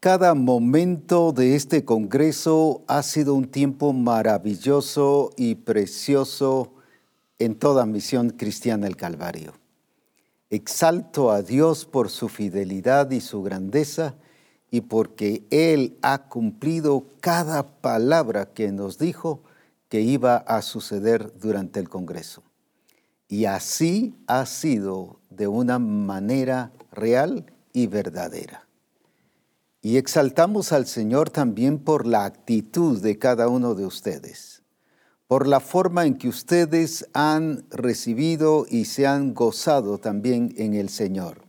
Cada momento de este Congreso ha sido un tiempo maravilloso y precioso en toda misión cristiana el Calvario. Exalto a Dios por su fidelidad y su grandeza y porque Él ha cumplido cada palabra que nos dijo que iba a suceder durante el Congreso. Y así ha sido de una manera real y verdadera. Y exaltamos al Señor también por la actitud de cada uno de ustedes, por la forma en que ustedes han recibido y se han gozado también en el Señor.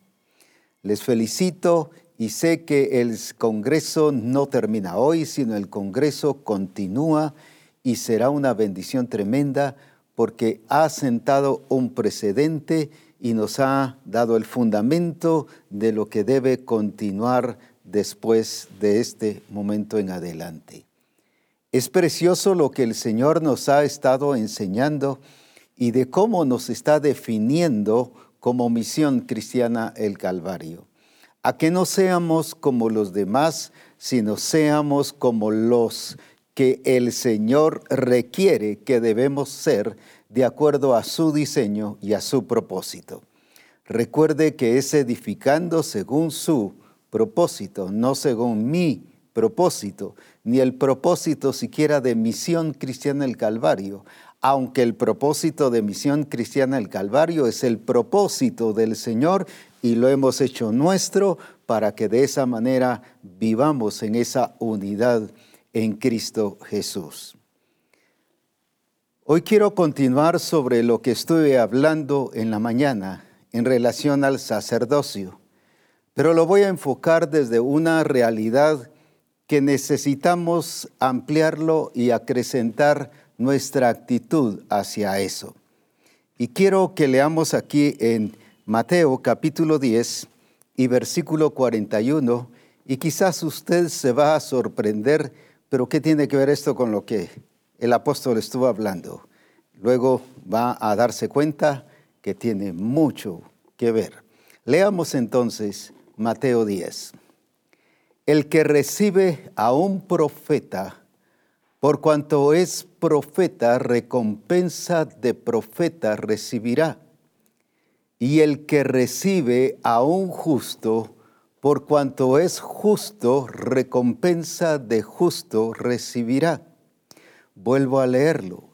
Les felicito y sé que el Congreso no termina hoy, sino el Congreso continúa y será una bendición tremenda porque ha sentado un precedente y nos ha dado el fundamento de lo que debe continuar después de este momento en adelante. Es precioso lo que el Señor nos ha estado enseñando y de cómo nos está definiendo como misión cristiana el Calvario. A que no seamos como los demás, sino seamos como los que el Señor requiere que debemos ser de acuerdo a su diseño y a su propósito. Recuerde que es edificando según su propósito, no según mi propósito, ni el propósito siquiera de misión cristiana el Calvario, aunque el propósito de misión cristiana el Calvario es el propósito del Señor y lo hemos hecho nuestro para que de esa manera vivamos en esa unidad en Cristo Jesús. Hoy quiero continuar sobre lo que estuve hablando en la mañana en relación al sacerdocio pero lo voy a enfocar desde una realidad que necesitamos ampliarlo y acrecentar nuestra actitud hacia eso. Y quiero que leamos aquí en Mateo capítulo 10 y versículo 41, y quizás usted se va a sorprender, pero ¿qué tiene que ver esto con lo que el apóstol estuvo hablando? Luego va a darse cuenta que tiene mucho que ver. Leamos entonces Mateo 10. El que recibe a un profeta, por cuanto es profeta, recompensa de profeta recibirá. Y el que recibe a un justo, por cuanto es justo, recompensa de justo recibirá. Vuelvo a leerlo.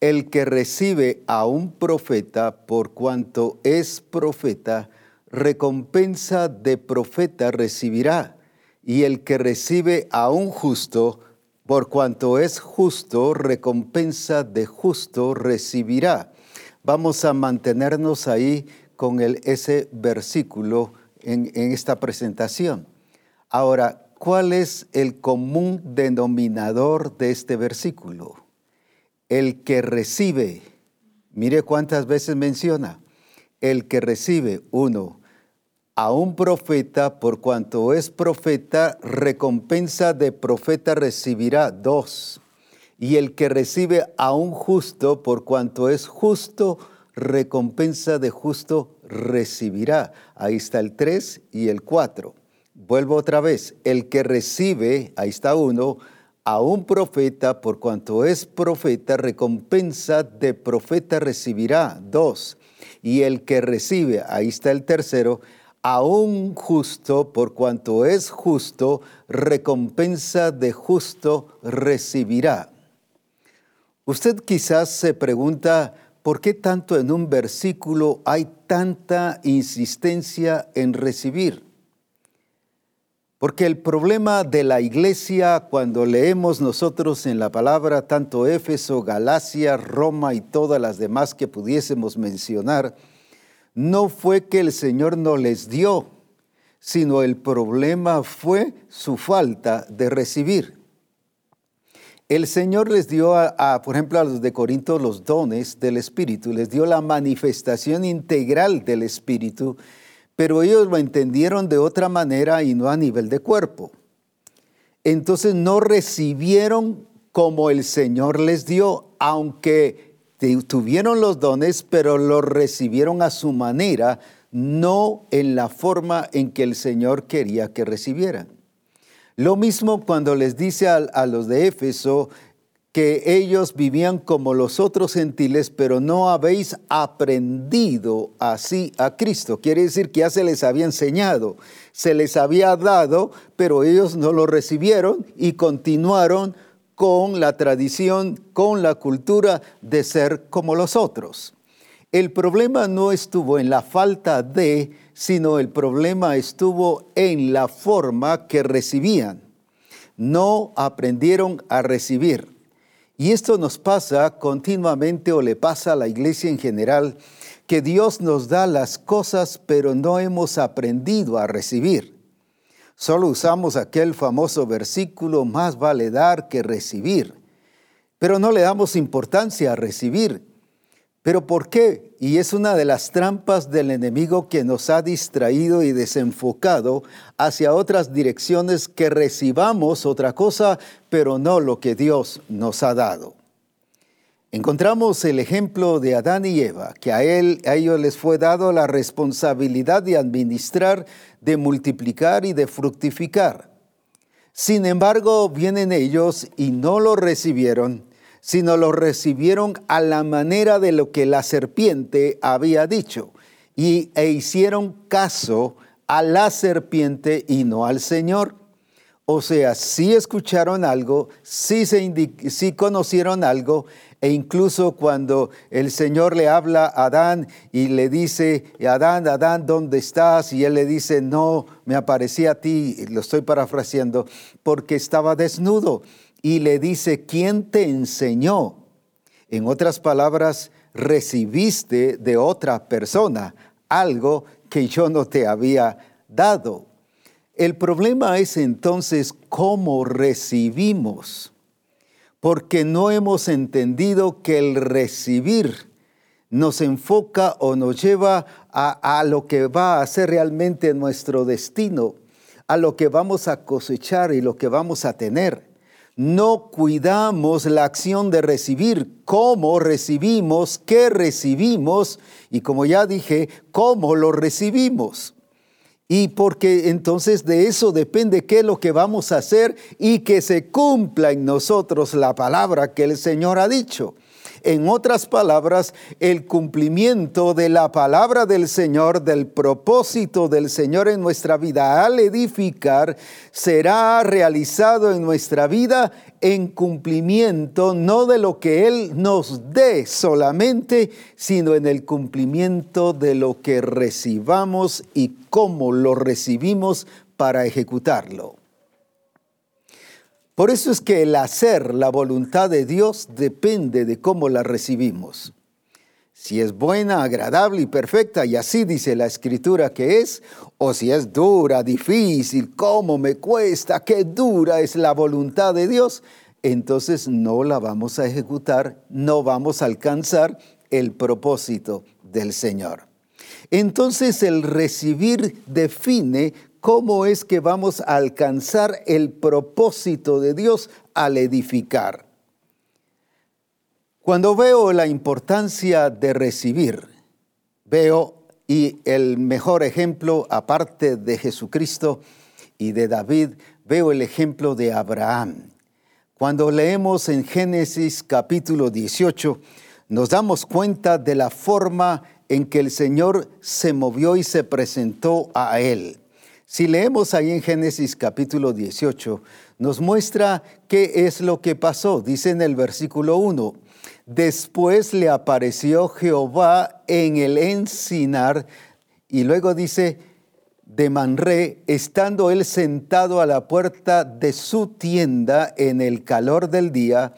El que recibe a un profeta, por cuanto es profeta, recompensa de profeta recibirá, y el que recibe a un justo, por cuanto es justo, recompensa de justo recibirá. Vamos a mantenernos ahí con el, ese versículo en, en esta presentación. Ahora, ¿cuál es el común denominador de este versículo? El que recibe, mire cuántas veces menciona, el que recibe, uno, a un profeta, por cuanto es profeta, recompensa de profeta recibirá dos. Y el que recibe a un justo, por cuanto es justo, recompensa de justo recibirá. Ahí está el 3 y el 4. Vuelvo otra vez. El que recibe, ahí está uno, a un profeta, por cuanto es profeta, recompensa de profeta recibirá. Dos. Y el que recibe, ahí está el tercero, a un justo, por cuanto es justo, recompensa de justo recibirá. Usted quizás se pregunta, ¿por qué tanto en un versículo hay tanta insistencia en recibir? Porque el problema de la iglesia, cuando leemos nosotros en la palabra tanto Éfeso, Galacia, Roma y todas las demás que pudiésemos mencionar, no fue que el Señor no les dio, sino el problema fue su falta de recibir. El Señor les dio, a, por ejemplo, a los de Corinto los dones del Espíritu, les dio la manifestación integral del Espíritu, pero ellos lo entendieron de otra manera y no a nivel de cuerpo. Entonces no recibieron como el Señor les dio, aunque tuvieron los dones, pero los recibieron a su manera, no en la forma en que el Señor quería que recibieran. Lo mismo cuando les dice a, los de Éfeso que ellos vivían como los otros gentiles, pero no habéis aprendido así a Cristo. Quiere decir que ya se les había enseñado, se les había dado, pero ellos no lo recibieron y continuaron con la tradición, con la cultura de ser como los otros. El problema no estuvo en la falta de, sino el problema estuvo en la forma que recibían. No aprendieron a recibir. Y esto nos pasa continuamente o le pasa a la iglesia en general, que Dios nos da las cosas pero no hemos aprendido a recibir. Solo usamos aquel famoso versículo, más vale dar que recibir, pero no le damos importancia a recibir. ¿Pero por qué? Y es una de las trampas del enemigo que nos ha distraído y desenfocado hacia otras direcciones que recibamos otra cosa, pero no lo que Dios nos ha dado. Encontramos el ejemplo de Adán y Eva, que a, él, ellos les fue dado la responsabilidad de administrar, de multiplicar y de fructificar. Sin embargo, vienen ellos y no lo recibieron sino lo recibieron a la manera de lo que la serpiente había dicho y, e hicieron caso a la serpiente y no al Señor. O sea, sí escucharon algo, sí, sí conocieron algo, e incluso cuando el Señor le habla a Adán y le dice, Adán, Adán, ¿dónde estás? Y él le dice, no, me aparecí a ti, lo estoy parafraseando, porque estaba desnudo y le dice, ¿quién te enseñó? En otras palabras, recibiste de otra persona algo que yo no te había dado. El problema es entonces cómo recibimos, porque no hemos entendido que el recibir nos enfoca o nos lleva a, a, lo que va a ser realmente nuestro destino, a lo que vamos a cosechar y lo que vamos a tener no cuidamos la acción de recibir, cómo recibimos, qué recibimos y como ya dije, cómo lo recibimos. Y porque entonces de eso depende qué es lo que vamos a hacer y que se cumpla en nosotros la palabra que el Señor ha dicho. En otras palabras, el cumplimiento de la palabra del Señor, del propósito del Señor en nuestra vida al edificar, será realizado en nuestra vida en cumplimiento no de lo que Él nos dé solamente, sino en el cumplimiento de lo que recibamos y cómo lo recibimos para ejecutarlo. Por eso es que el hacer la voluntad de Dios depende de cómo la recibimos. Si es buena, agradable y perfecta, y así dice la escritura que es, o si es dura, difícil, cómo me cuesta, qué dura es la voluntad de Dios, entonces no la vamos a ejecutar, no vamos a alcanzar el propósito del Señor. Entonces el recibir define cómo es que vamos a alcanzar el propósito de Dios al edificar. Cuando veo la importancia de recibir, veo, y el mejor ejemplo, aparte de Jesucristo y de David, veo el ejemplo de Abraham. Cuando leemos en Génesis capítulo 18, nos damos cuenta de la forma en que el Señor se movió y se presentó a él. Si leemos ahí en Génesis capítulo 18, nos muestra qué es lo que pasó. Dice en el versículo 1, después le apareció Jehová en el encinar y luego dice, de Manré, estando él sentado a la puerta de su tienda en el calor del día,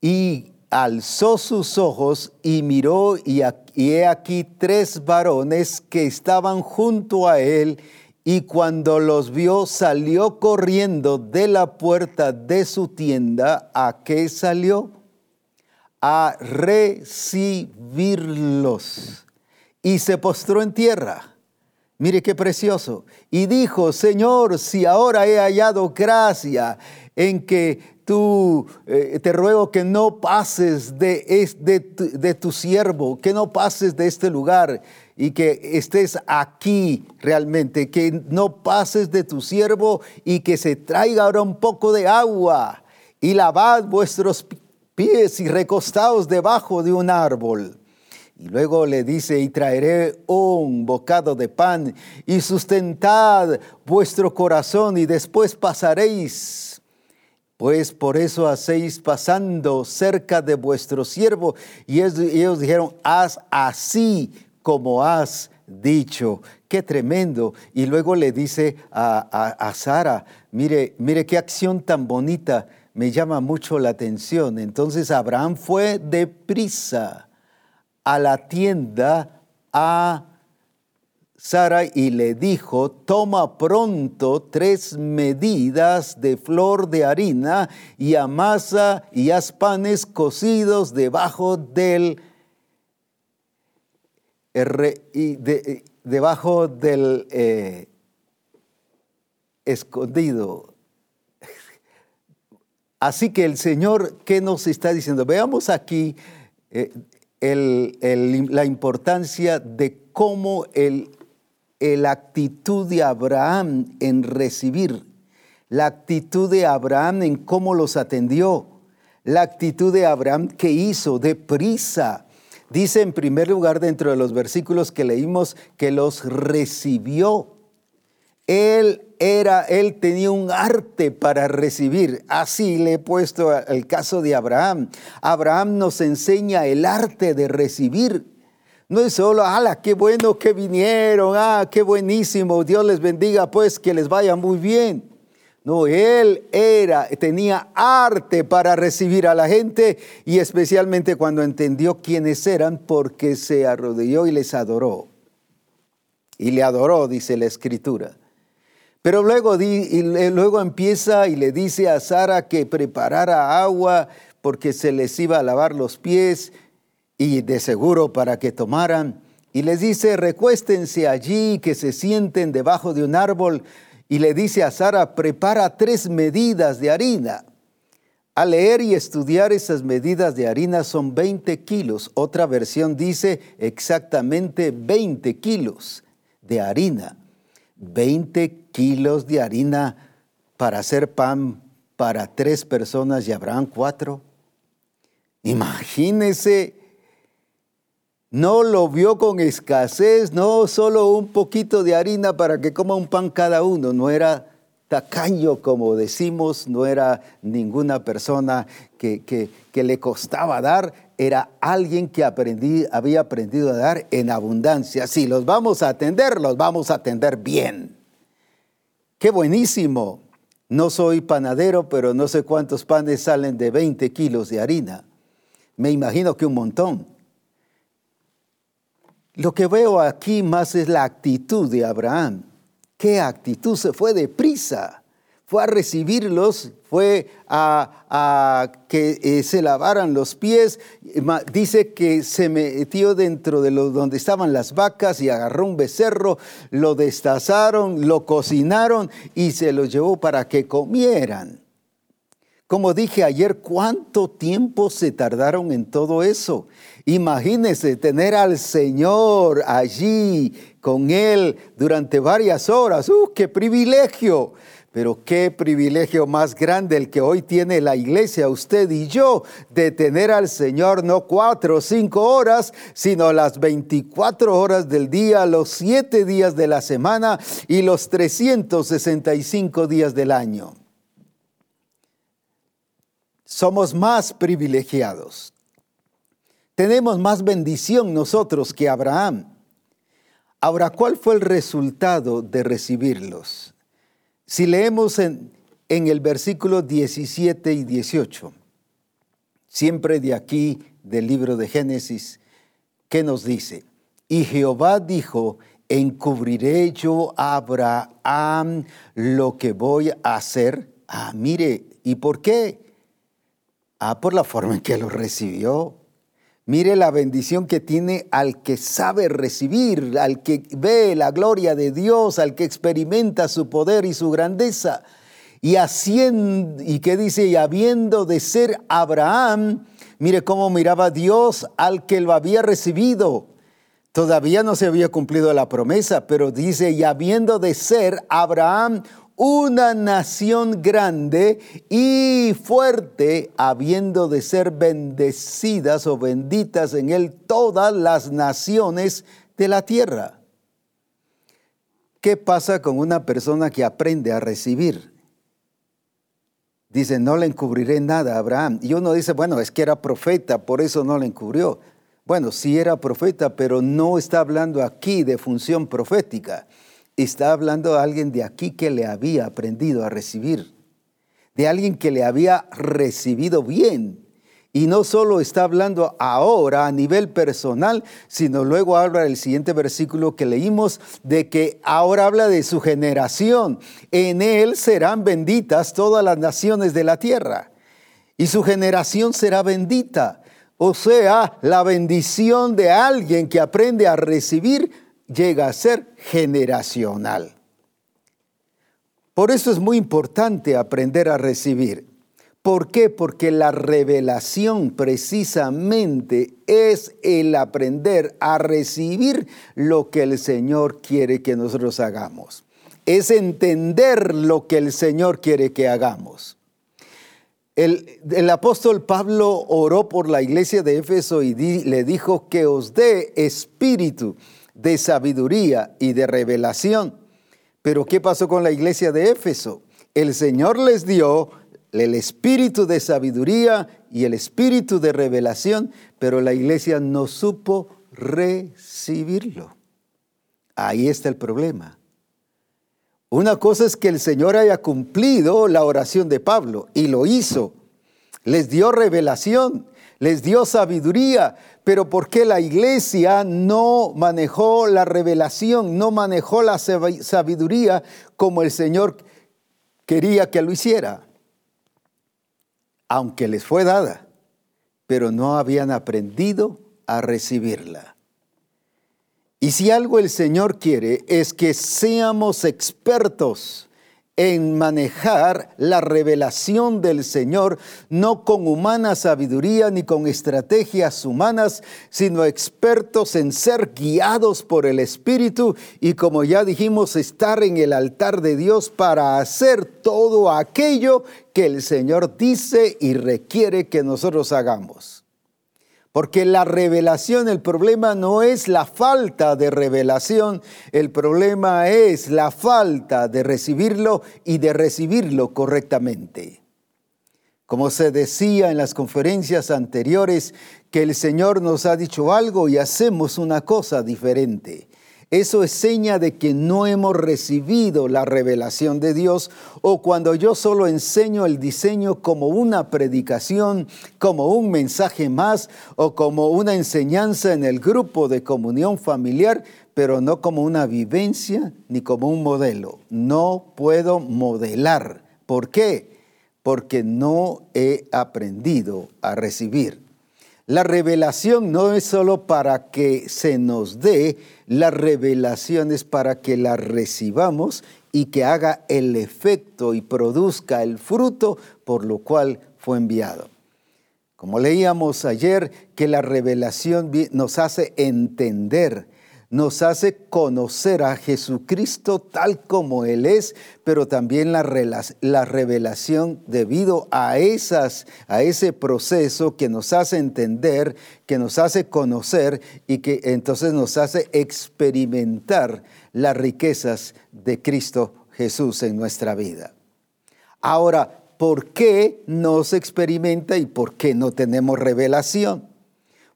y alzó sus ojos y miró y, he aquí tres varones que estaban junto a él y cuando los vio salió corriendo de la puerta de su tienda. ¿A qué salió? A recibirlos. Y se postró en tierra. Mire qué precioso. Y dijo, Señor, si ahora he hallado gracia en que tú eh, te ruego que no pases de, de tu siervo, que no pases de este lugar y que estés aquí realmente, que no pases de tu siervo y que se traiga ahora un poco de agua y lavad vuestros pies y recostaos debajo de un árbol. Y luego le dice, y traeré un bocado de pan y sustentad vuestro corazón y después pasaréis. Pues por eso hacéis pasando cerca de vuestro siervo. Y ellos dijeron, haz así como has dicho. Qué tremendo. Y luego le dice a, Sara, mire, mire qué acción tan bonita, me llama mucho la atención. Entonces Abraham fue deprisa a la tienda a Sara y le dijo, toma pronto tres medidas de flor de harina y amasa y haz panes cocidos debajo del y debajo del eh, escondido. Así que el Señor, ¿qué nos está diciendo? Veamos aquí eh, la importancia de cómo el, la actitud de Abraham en recibir, la actitud de Abraham en cómo los atendió, la actitud de Abraham que hizo de prisa Dice en primer lugar dentro de los versículos que leímos que los recibió. Él era, él tenía un arte para recibir. Así le he puesto el caso de Abraham. Abraham nos enseña el arte de recibir. No es solo, ala, qué bueno que vinieron, ah, qué buenísimo, Dios les bendiga, pues que les vaya muy bien. No, él era, tenía arte para recibir a la gente y especialmente cuando entendió quiénes eran porque se arrodilló y les adoró. Y le adoró, dice la escritura. Pero luego, luego empieza y le dice a Sara que preparara agua porque se les iba a lavar los pies y de seguro para que tomaran. Y les dice, recuéstense allí, que se sienten debajo de un árbol y le dice a Sara, prepara tres medidas de harina. Al leer y estudiar esas medidas de harina son 20 kilos. Otra versión dice exactamente 20 kilos de harina. 20 kilos de harina para hacer pan para tres personas y habrán cuatro. Imagínese no lo vio con escasez, no solo un poquito de harina para que coma un pan cada uno, no era tacaño como decimos, no era ninguna persona que, le costaba dar, era alguien que aprendí, había aprendido a dar en abundancia. Si los vamos a atender, los vamos a atender bien. Qué buenísimo. No soy panadero, pero no sé cuántos panes salen de 20 kilos de harina. Me imagino que un montón. Lo que veo aquí más es la actitud de Abraham. ¿Qué actitud? Se fue deprisa. Fue a recibirlos, fue a, que eh, se lavaran los pies. Dice que se metió dentro de lo, donde estaban las vacas y agarró un becerro, lo destazaron, lo cocinaron y se lo llevó para que comieran. Como dije ayer, ¿cuánto tiempo se tardaron en todo eso? Imagínense tener al Señor allí con Él durante varias horas. ¡Uh, qué privilegio! Pero qué privilegio más grande el que hoy tiene la iglesia, usted y yo, de tener al Señor no cuatro o cinco horas, sino las 24 horas del día, los siete días de la semana y los 365 días del año somos más privilegiados. Tenemos más bendición nosotros que Abraham. Ahora, ¿cuál fue el resultado de recibirlos? Si leemos en, el versículo 17 y 18, siempre de aquí del libro de Génesis, ¿qué nos dice? Y Jehová dijo, encubriré yo a Abraham lo que voy a hacer. Ah, mire, ¿y por qué? Ah, por la forma en que lo recibió. Mire la bendición que tiene al que sabe recibir, al que ve la gloria de Dios, al que experimenta su poder y su grandeza. Y haciendo, y que dice, y habiendo de ser Abraham, mire cómo miraba Dios al que lo había recibido. Todavía no se había cumplido la promesa, pero dice, y habiendo de ser Abraham una nación grande y fuerte, habiendo de ser bendecidas o benditas en él todas las naciones de la tierra. ¿Qué pasa con una persona que aprende a recibir? Dice, no le encubriré nada a Abraham. Y uno dice, bueno, es que era profeta, por eso no le encubrió. Bueno, sí era profeta, pero no está hablando aquí de función profética. Está hablando de alguien de aquí que le había aprendido a recibir, de alguien que le había recibido bien. Y no solo está hablando ahora a nivel personal, sino luego habla el siguiente versículo que leímos de que ahora habla de su generación. En él serán benditas todas las naciones de la tierra. Y su generación será bendita. O sea, la bendición de alguien que aprende a recibir llega a ser generacional. Por eso es muy importante aprender a recibir. ¿Por qué? Porque la revelación precisamente es el aprender a recibir lo que el Señor quiere que nosotros hagamos. Es entender lo que el Señor quiere que hagamos. El, apóstol Pablo oró por la iglesia de Éfeso y le dijo que os dé espíritu de sabiduría y de revelación. Pero ¿qué pasó con la iglesia de Éfeso? El Señor les dio el espíritu de sabiduría y el espíritu de revelación, pero la iglesia no supo recibirlo. Ahí está el problema. Una cosa es que el Señor haya cumplido la oración de Pablo y lo hizo. Les dio revelación, les dio sabiduría, pero ¿por qué la iglesia no manejó la revelación, no manejó la sabiduría como el Señor quería que lo hiciera? Aunque les fue dada, pero no habían aprendido a recibirla. Y si algo el Señor quiere es que seamos expertos en manejar la revelación del Señor, no con humana sabiduría ni con estrategias humanas, sino expertos en ser guiados por el Espíritu y como ya dijimos, estar en el altar de Dios para hacer todo aquello que el Señor dice y requiere que nosotros hagamos. Porque la revelación, el problema no es la falta de revelación, el problema es la falta de recibirlo y de recibirlo correctamente. Como se decía en las conferencias anteriores, que el Señor nos ha dicho algo y hacemos una cosa diferente. Eso es seña de que no hemos recibido la revelación de Dios o cuando yo solo enseño el diseño como una predicación, como un mensaje más o como una enseñanza en el grupo de comunión familiar, pero no como una vivencia ni como un modelo. No puedo modelar. ¿Por qué? Porque no he aprendido a recibir. La revelación no es solo para que se nos dé, la revelación es para que la recibamos y que haga el efecto y produzca el fruto por lo cual fue enviado. Como leíamos ayer, que la revelación nos hace entender nos hace conocer a Jesucristo tal como Él es, pero también la, la, revelación debido a, esas, a ese proceso que nos hace entender, que nos hace conocer y que entonces nos hace experimentar las riquezas de Cristo Jesús en nuestra vida. Ahora, ¿por qué no se experimenta y por qué no tenemos revelación?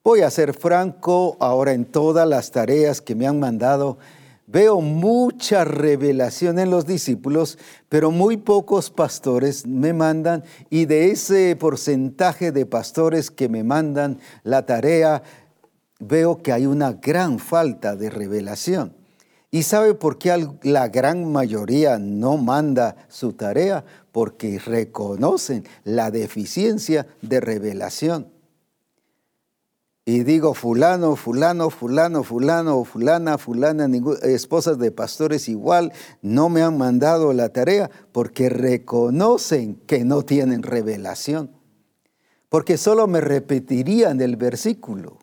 Voy a ser franco, ahora en todas las tareas que me han mandado, veo mucha revelación en los discípulos, pero muy pocos pastores me mandan y de ese porcentaje de pastores que me mandan la tarea, veo que hay una gran falta de revelación. ¿Y sabe por qué la gran mayoría no manda su tarea? Porque reconocen la deficiencia de revelación. Y digo fulano, fulano, fulano, fulano, fulana, fulana, esposas de pastores igual, no me han mandado la tarea porque reconocen que no tienen revelación. Porque solo me repetirían el versículo.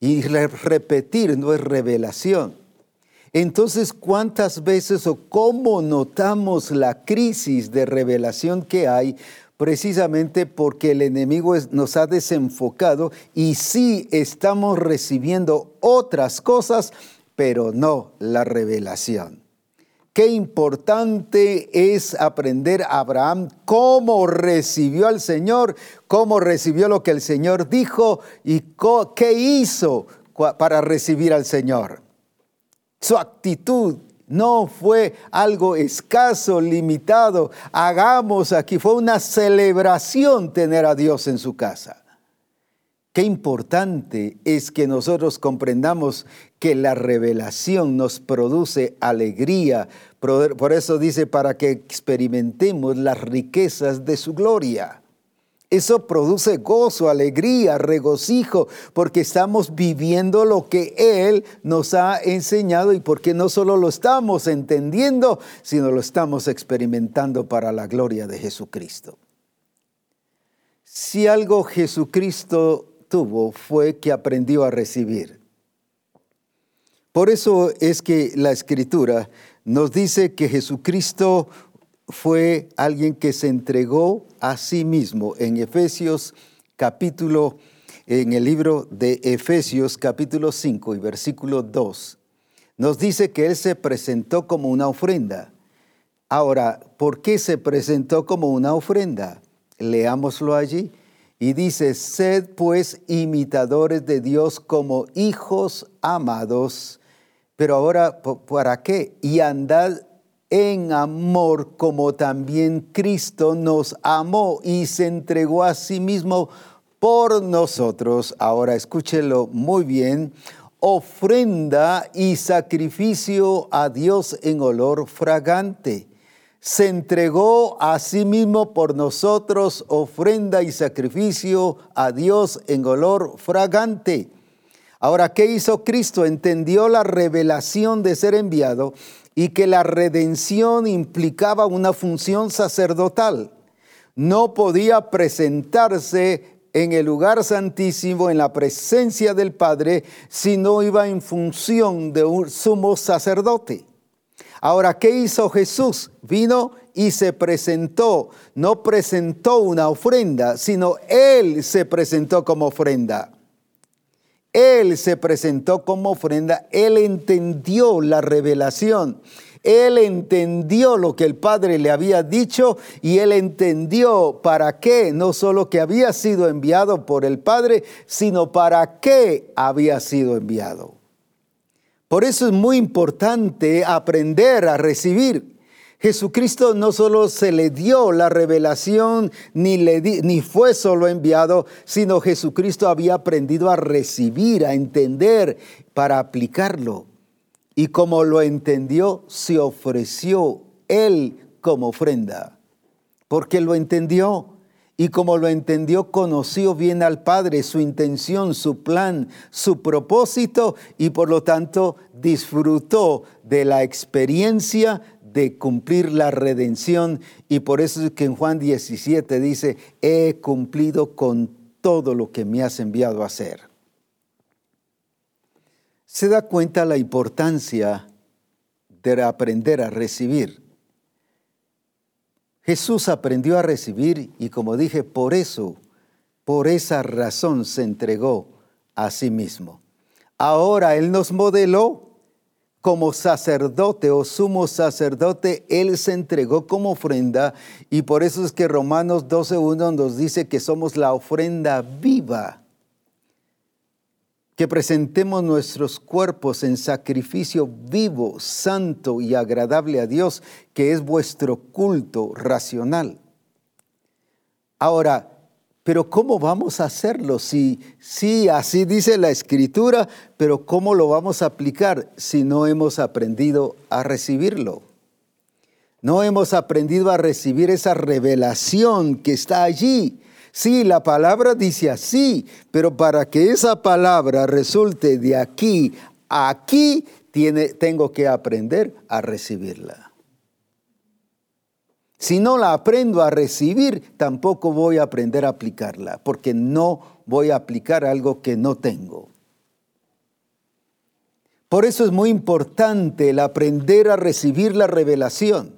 Y repetir no es revelación. Entonces, ¿cuántas veces o cómo notamos la crisis de revelación que hay? Precisamente porque el enemigo nos ha desenfocado y sí estamos recibiendo otras cosas, pero no la revelación. Qué importante es aprender a Abraham cómo recibió al Señor, cómo recibió lo que el Señor dijo y qué hizo para recibir al Señor. Su actitud, no fue algo escaso, limitado. Hagamos aquí, fue una celebración tener a Dios en su casa. Qué importante es que nosotros comprendamos que la revelación nos produce alegría. Por eso dice, para que experimentemos las riquezas de su gloria. Eso produce gozo, alegría, regocijo, porque estamos viviendo lo que Él nos ha enseñado y porque no solo lo estamos entendiendo, sino lo estamos experimentando para la gloria de Jesucristo. Si algo Jesucristo tuvo fue que aprendió a recibir. Por eso es que la escritura nos dice que Jesucristo fue alguien que se entregó a mismo. En Efesios capítulo, en el libro de Efesios capítulo 5 y versículo 2, nos dice que Él se presentó como una ofrenda. Ahora, ¿por qué se presentó como una ofrenda? Leámoslo allí. Y dice, sed pues imitadores de Dios como hijos amados. Pero ahora, ¿para qué? Y andad en amor como también Cristo nos amó y se entregó a sí mismo por nosotros. Ahora escúchelo muy bien. Ofrenda y sacrificio a Dios en olor fragante. Se entregó a sí mismo por nosotros, ofrenda y sacrificio a Dios en olor fragante. Ahora, ¿qué hizo Cristo? Entendió la revelación de ser enviado y que la redención implicaba una función sacerdotal. No podía presentarse en el lugar santísimo, en la presencia del Padre, si no iba en función de un sumo sacerdote. Ahora, ¿qué hizo Jesús? Vino y se presentó. No presentó una ofrenda, sino Él se presentó como ofrenda. Él se presentó como ofrenda, Él entendió la revelación. Él entendió lo que el Padre le había dicho y él entendió para qué, no solo que había sido enviado por el Padre, sino para qué había sido enviado. Por eso es muy importante aprender a recibir. Jesucristo no solo se le dio la revelación, ni, le ni fue solo enviado, sino Jesucristo había aprendido a recibir, a entender, para aplicarlo. Y como lo entendió, se ofreció él como ofrenda, porque lo entendió. Y como lo entendió, conoció bien al Padre, su intención, su plan, su propósito, y por lo tanto disfrutó de la experiencia de cumplir la redención y por eso es que en Juan 17 dice, he cumplido con todo lo que me has enviado a hacer. Se da cuenta la importancia de aprender a recibir. Jesús aprendió a recibir y como dije, por eso, por esa razón se entregó a sí mismo. Ahora Él nos modeló como sacerdote o sumo sacerdote, Él se entregó como ofrenda y por eso es que Romanos 12.1 nos dice que somos la ofrenda viva, que presentemos nuestros cuerpos en sacrificio vivo, santo y agradable a Dios, que es vuestro culto racional. Ahora, pero ¿cómo vamos a hacerlo? Si, sí, así dice la escritura, pero ¿cómo lo vamos a aplicar si no hemos aprendido a recibirlo? No hemos aprendido a recibir esa revelación que está allí. Sí, la palabra dice así, pero para que esa palabra resulte de aquí aquí, tengo que aprender a recibirla. Si no la aprendo a recibir, tampoco voy a aprender a aplicarla, porque no voy a aplicar algo que no tengo. Por eso es muy importante el aprender a recibir la revelación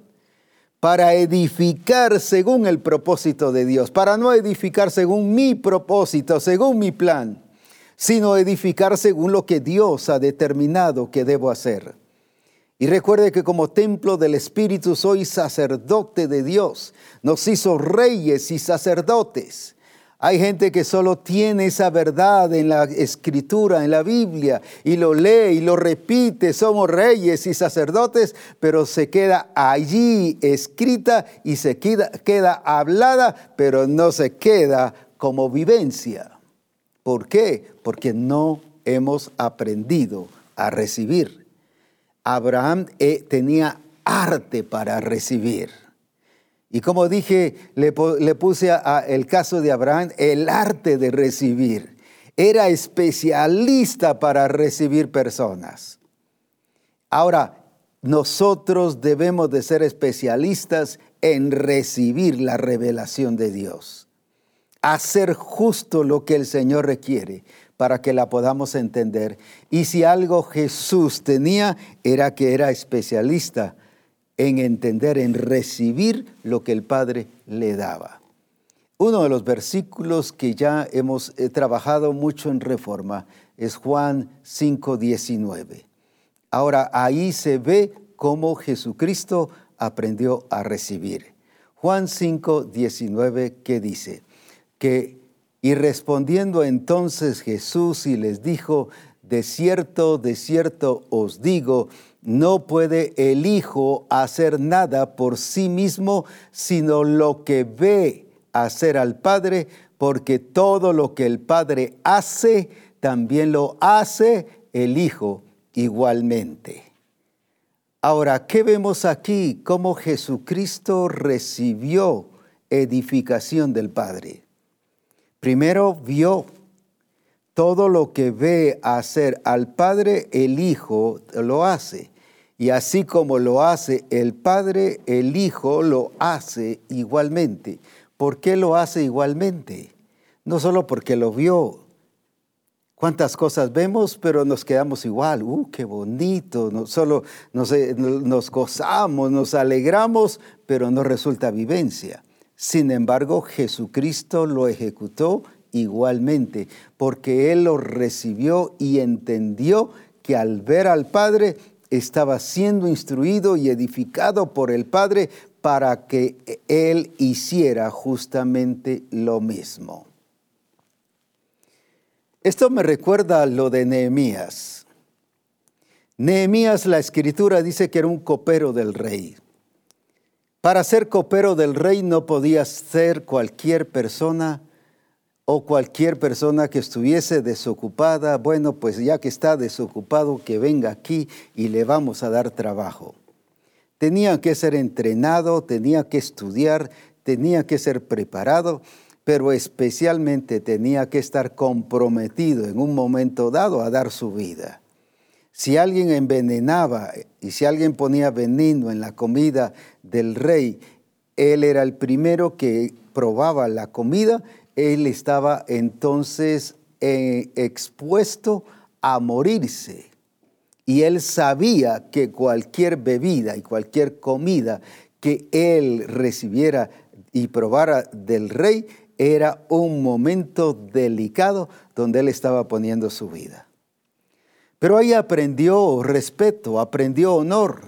para edificar según el propósito de Dios, para no edificar según mi propósito, según mi plan, sino edificar según lo que Dios ha determinado que debo hacer. Y recuerde que como templo del Espíritu soy sacerdote de Dios, nos hizo reyes y sacerdotes. Hay gente que solo tiene esa verdad en la escritura, en la Biblia, y lo lee y lo repite, somos reyes y sacerdotes, pero se queda allí escrita y se queda, hablada, pero no se queda como vivencia. ¿Por qué? Porque no hemos aprendido a recibir. Abraham eh, tenía arte para recibir. Y como dije, le, puse a, el caso de Abraham el arte de recibir. Era especialista para recibir personas. Ahora, nosotros debemos de ser especialistas en recibir la revelación de Dios. Hacer justo lo que el Señor requiere para que la podamos entender. Y si algo Jesús tenía, era que era especialista en entender, en recibir lo que el Padre le daba. Uno de los versículos que ya hemos eh, trabajado mucho en reforma es Juan 5:19. Ahora ahí se ve cómo Jesucristo aprendió a recibir. Juan 5:19 que dice que y respondiendo entonces Jesús y les dijo, de cierto, de cierto os digo, no puede el Hijo hacer nada por sí mismo, sino lo que ve hacer al Padre, porque todo lo que el Padre hace, también lo hace el Hijo igualmente. Ahora, ¿qué vemos aquí? Cómo Jesucristo recibió edificación del Padre. Primero vio todo lo que ve hacer al Padre, el Hijo lo hace. Y así como lo hace el Padre, el Hijo lo hace igualmente. ¿Por qué lo hace igualmente? No solo porque lo vio. ¿Cuántas cosas vemos, pero nos quedamos igual? ¡Uh, qué bonito! No, solo nos, nos gozamos, nos alegramos, pero no resulta vivencia. Sin embargo, Jesucristo lo ejecutó igualmente, porque Él lo recibió y entendió que al ver al Padre estaba siendo instruido y edificado por el Padre para que Él hiciera justamente lo mismo. Esto me recuerda a lo de Nehemías. Nehemías, la escritura dice que era un copero del rey. Para ser copero del rey no podía ser cualquier persona o cualquier persona que estuviese desocupada, bueno, pues ya que está desocupado, que venga aquí y le vamos a dar trabajo. Tenía que ser entrenado, tenía que estudiar, tenía que ser preparado, pero especialmente tenía que estar comprometido en un momento dado a dar su vida. Si alguien envenenaba y si alguien ponía veneno en la comida del rey, él era el primero que probaba la comida él estaba entonces eh, expuesto a morirse. Y él sabía que cualquier bebida y cualquier comida que él recibiera y probara del rey era un momento delicado donde él estaba poniendo su vida. Pero ahí aprendió respeto, aprendió honor,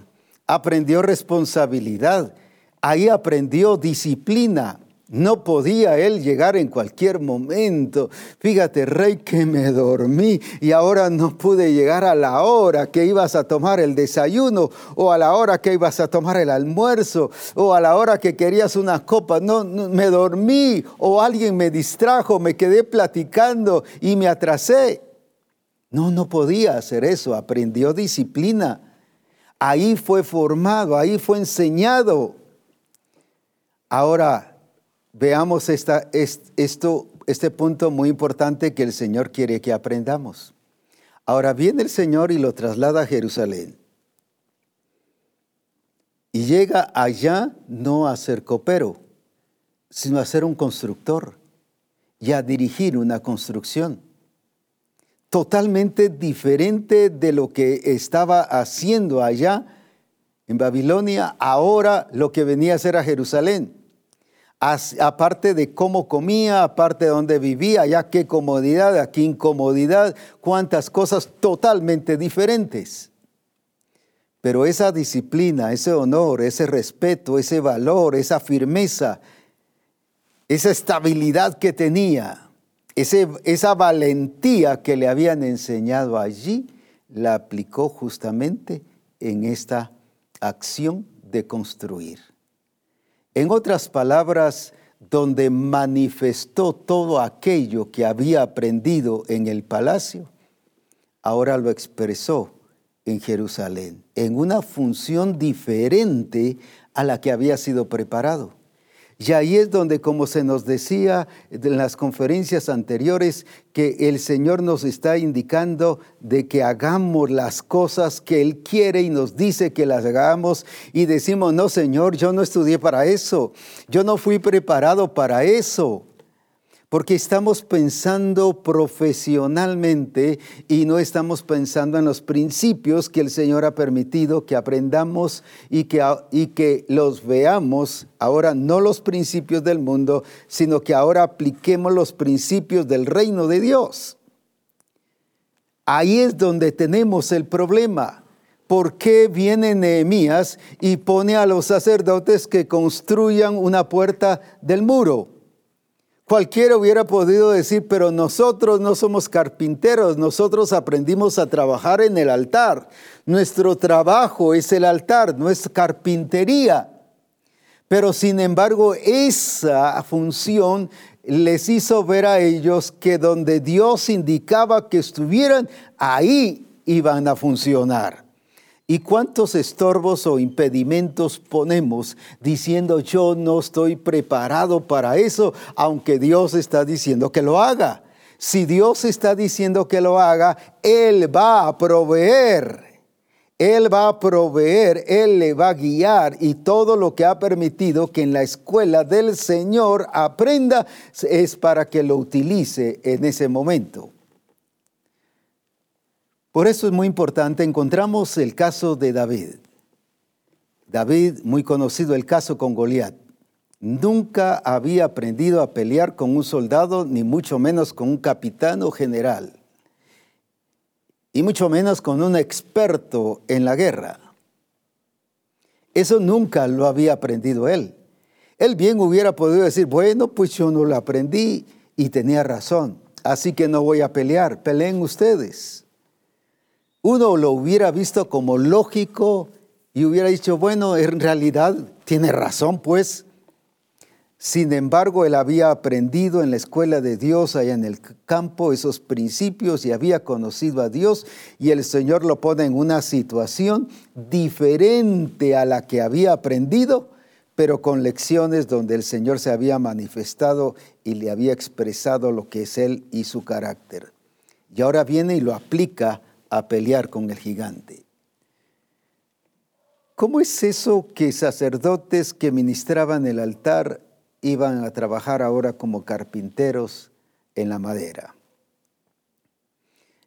aprendió responsabilidad, ahí aprendió disciplina, no podía él llegar en cualquier momento. Fíjate, rey, que me dormí y ahora no pude llegar a la hora que ibas a tomar el desayuno o a la hora que ibas a tomar el almuerzo o a la hora que querías una copa. No, me dormí o alguien me distrajo, me quedé platicando y me atrasé. No, no podía hacer eso. Aprendió disciplina. Ahí fue formado, ahí fue enseñado. Ahora, veamos esta, esto, este punto muy importante que el Señor quiere que aprendamos. Ahora viene el Señor y lo traslada a Jerusalén. Y llega allá no a ser copero, sino a ser un constructor y a dirigir una construcción. Totalmente diferente de lo que estaba haciendo allá en Babilonia, ahora lo que venía a hacer a Jerusalén. Aparte de cómo comía, aparte de dónde vivía, allá qué comodidad, aquí incomodidad, cuántas cosas totalmente diferentes. Pero esa disciplina, ese honor, ese respeto, ese valor, esa firmeza, esa estabilidad que tenía, esa valentía que le habían enseñado allí, la aplicó justamente en esta acción de construir. En otras palabras, donde manifestó todo aquello que había aprendido en el palacio, ahora lo expresó en Jerusalén, en una función diferente a la que había sido preparado. Y ahí es donde, como se nos decía en las conferencias anteriores, que el Señor nos está indicando de que hagamos las cosas que Él quiere y nos dice que las hagamos. Y decimos, no Señor, yo no estudié para eso, yo no fui preparado para eso porque estamos pensando profesionalmente y no estamos pensando en los principios que el Señor ha permitido que aprendamos y que, y que los veamos ahora, no los principios del mundo, sino que ahora apliquemos los principios del reino de Dios. Ahí es donde tenemos el problema. ¿Por qué viene Nehemías y pone a los sacerdotes que construyan una puerta del muro? Cualquiera hubiera podido decir, pero nosotros no somos carpinteros, nosotros aprendimos a trabajar en el altar. Nuestro trabajo es el altar, no es carpintería. Pero sin embargo, esa función les hizo ver a ellos que donde Dios indicaba que estuvieran, ahí iban a funcionar. ¿Y cuántos estorbos o impedimentos ponemos diciendo yo no estoy preparado para eso, aunque Dios está diciendo que lo haga? Si Dios está diciendo que lo haga, Él va a proveer. Él va a proveer, Él le va a guiar y todo lo que ha permitido que en la escuela del Señor aprenda es para que lo utilice en ese momento. Por eso es muy importante, encontramos el caso de David. David, muy conocido el caso con Goliat. Nunca había aprendido a pelear con un soldado, ni mucho menos con un capitán o general, y mucho menos con un experto en la guerra. Eso nunca lo había aprendido él. Él bien hubiera podido decir, bueno, pues yo no lo aprendí y tenía razón, así que no voy a pelear, peleen ustedes uno lo hubiera visto como lógico y hubiera dicho, bueno, en realidad tiene razón, pues. Sin embargo, él había aprendido en la escuela de Dios, allá en el campo, esos principios y había conocido a Dios y el Señor lo pone en una situación diferente a la que había aprendido, pero con lecciones donde el Señor se había manifestado y le había expresado lo que es Él y su carácter. Y ahora viene y lo aplica a pelear con el gigante. ¿Cómo es eso que sacerdotes que ministraban el altar iban a trabajar ahora como carpinteros en la madera?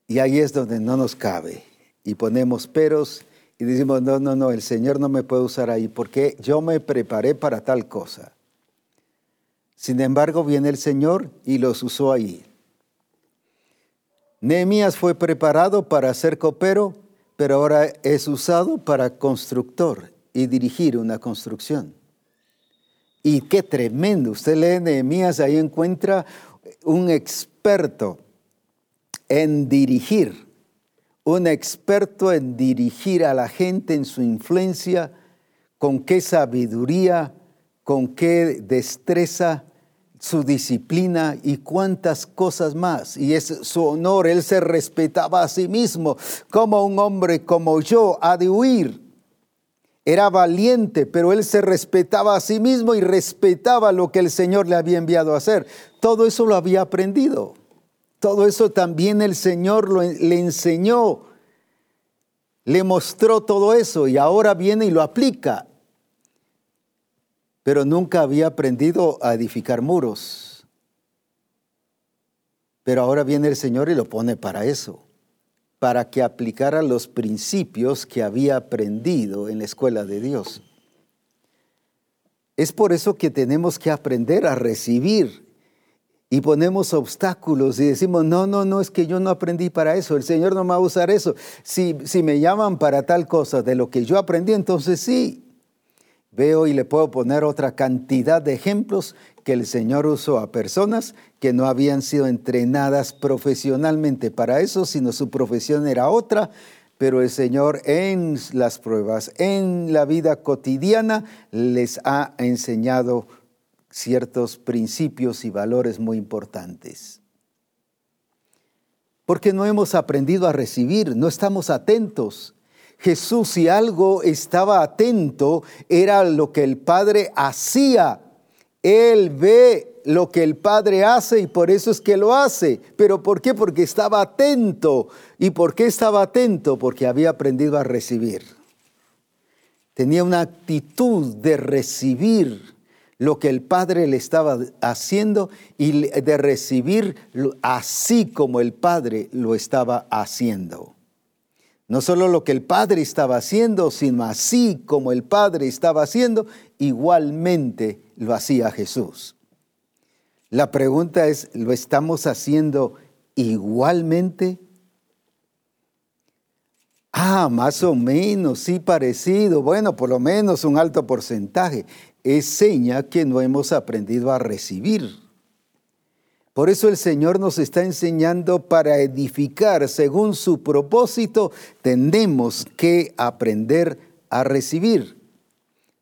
Y ahí es donde no nos cabe y ponemos peros y decimos, no, no, no, el Señor no me puede usar ahí porque yo me preparé para tal cosa. Sin embargo, viene el Señor y los usó ahí. Nehemías fue preparado para ser copero, pero ahora es usado para constructor y dirigir una construcción. Y qué tremendo. Usted lee Nehemías, ahí encuentra un experto en dirigir, un experto en dirigir a la gente en su influencia, con qué sabiduría, con qué destreza su disciplina y cuántas cosas más. Y es su honor, él se respetaba a sí mismo como un hombre como yo ha de huir. era valiente, pero él se respetaba a sí mismo y respetaba lo que el Señor le había enviado a hacer. Todo eso lo había aprendido. Todo eso también el Señor le enseñó, le mostró todo eso y ahora viene y lo aplica. Pero nunca había aprendido a edificar muros. Pero ahora viene el Señor y lo pone para eso para que aplicara los principios que había aprendido en la escuela de Dios. Es por eso que tenemos que aprender a recibir y ponemos obstáculos y decimos, no, no, no, es que yo no aprendí para eso, el Señor no me va a usar eso. Si, si me llaman para tal cosa de lo que yo aprendí, entonces sí. Veo y le puedo poner otra cantidad de ejemplos que el Señor usó a personas que no habían sido entrenadas profesionalmente para eso, sino su profesión era otra, pero el Señor en las pruebas, en la vida cotidiana, les ha enseñado ciertos principios y valores muy importantes. Porque no hemos aprendido a recibir, no estamos atentos. Jesús, si algo estaba atento, era lo que el Padre hacía él ve lo que el Padre hace y por eso es que lo hace. ¿Pero por qué? Porque estaba atento. ¿Y por qué estaba atento? Porque había aprendido a recibir. Tenía una actitud de recibir lo que el Padre le estaba haciendo y de recibir así como el Padre lo estaba haciendo. No solo lo que el Padre estaba haciendo, sino así como el Padre estaba haciendo, igualmente lo hacía Jesús. La pregunta es, ¿lo estamos haciendo igualmente? Ah, más o menos, sí parecido. Bueno, por lo menos un alto porcentaje. Es seña que no hemos aprendido a recibir. Por eso el Señor nos está enseñando para edificar según su propósito, tenemos que aprender a recibir.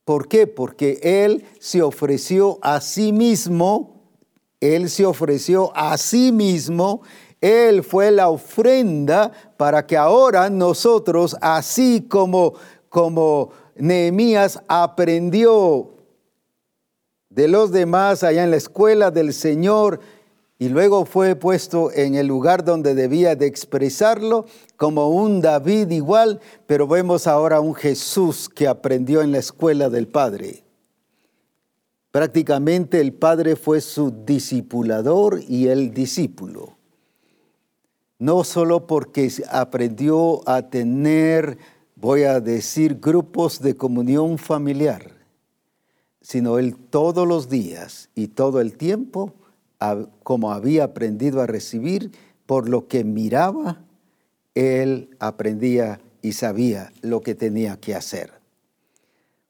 ¿Por qué? Porque Él se ofreció a sí mismo, Él se ofreció a sí mismo, Él fue la ofrenda para que ahora nosotros, así como, como Nehemías aprendió de los demás allá en la escuela del Señor, y luego fue puesto en el lugar donde debía de expresarlo como un David igual, pero vemos ahora un Jesús que aprendió en la escuela del Padre. Prácticamente el Padre fue su discipulador y el discípulo. No solo porque aprendió a tener, voy a decir, grupos de comunión familiar, sino él todos los días y todo el tiempo como había aprendido a recibir, por lo que miraba, él aprendía y sabía lo que tenía que hacer.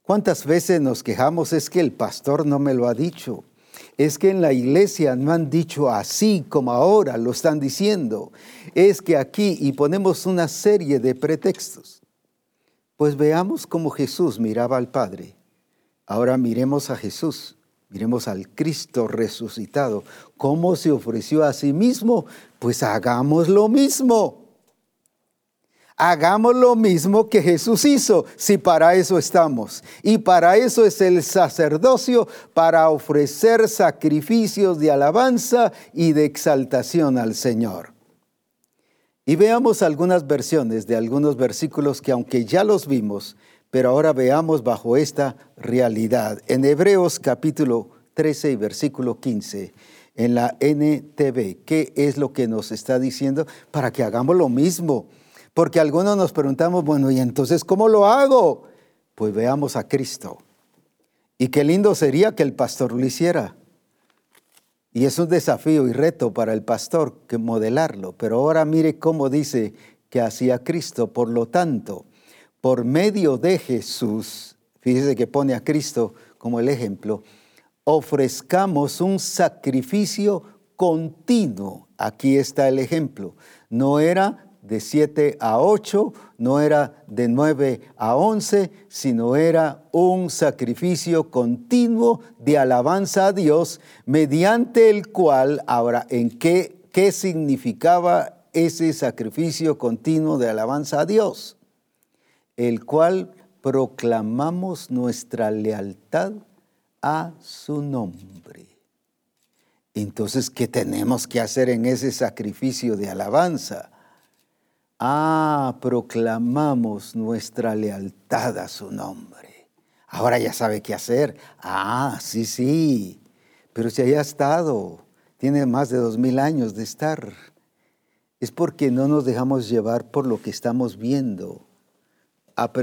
¿Cuántas veces nos quejamos es que el pastor no me lo ha dicho? Es que en la iglesia no han dicho así como ahora lo están diciendo. Es que aquí y ponemos una serie de pretextos. Pues veamos cómo Jesús miraba al Padre. Ahora miremos a Jesús. Miremos al Cristo resucitado. ¿Cómo se ofreció a sí mismo? Pues hagamos lo mismo. Hagamos lo mismo que Jesús hizo, si para eso estamos. Y para eso es el sacerdocio, para ofrecer sacrificios de alabanza y de exaltación al Señor. Y veamos algunas versiones de algunos versículos que aunque ya los vimos, pero ahora veamos bajo esta realidad. En Hebreos capítulo 13 y versículo 15, en la NTV, ¿qué es lo que nos está diciendo? Para que hagamos lo mismo. Porque algunos nos preguntamos, bueno, ¿y entonces cómo lo hago? Pues veamos a Cristo. Y qué lindo sería que el pastor lo hiciera. Y es un desafío y reto para el pastor que modelarlo. Pero ahora mire cómo dice que hacía Cristo. Por lo tanto, por medio de Jesús, fíjese que pone a Cristo como el ejemplo, ofrezcamos un sacrificio continuo. Aquí está el ejemplo. No era de 7 a 8, no era de 9 a 11, sino era un sacrificio continuo de alabanza a Dios, mediante el cual, ahora, ¿en qué, qué significaba ese sacrificio continuo de alabanza a Dios? El cual proclamamos nuestra lealtad a su nombre. Entonces, ¿qué tenemos que hacer en ese sacrificio de alabanza? Ah, proclamamos nuestra lealtad a su nombre. Ahora ya sabe qué hacer. Ah, sí, sí. Pero si haya estado, tiene más de dos mil años de estar. Es porque no nos dejamos llevar por lo que estamos viendo.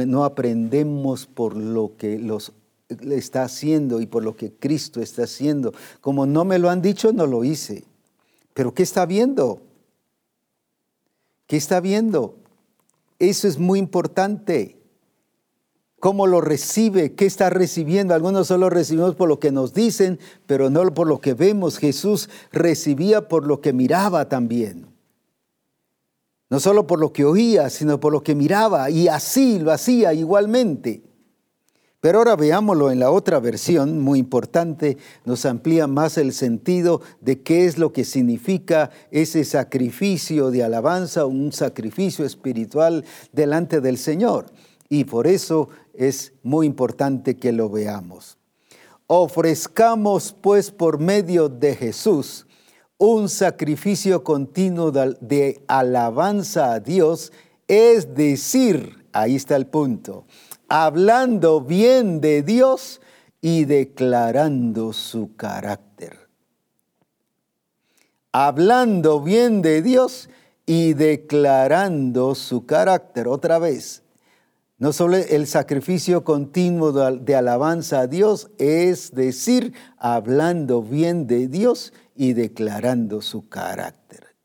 No aprendemos por lo que los está haciendo y por lo que Cristo está haciendo. Como no me lo han dicho, no lo hice. Pero ¿qué está viendo? ¿Qué está viendo? Eso es muy importante. ¿Cómo lo recibe? ¿Qué está recibiendo? Algunos solo recibimos por lo que nos dicen, pero no por lo que vemos. Jesús recibía por lo que miraba también. No solo por lo que oía, sino por lo que miraba. Y así lo hacía igualmente. Pero ahora veámoslo en la otra versión, muy importante, nos amplía más el sentido de qué es lo que significa ese sacrificio de alabanza, un sacrificio espiritual delante del Señor. Y por eso es muy importante que lo veamos. Ofrezcamos pues por medio de Jesús un sacrificio continuo de alabanza a Dios, es decir, ahí está el punto, hablando bien de Dios y declarando su carácter. Hablando bien de Dios y declarando su carácter. Otra vez, no solo el sacrificio continuo de alabanza a Dios, es decir, hablando bien de Dios y declarando su carácter.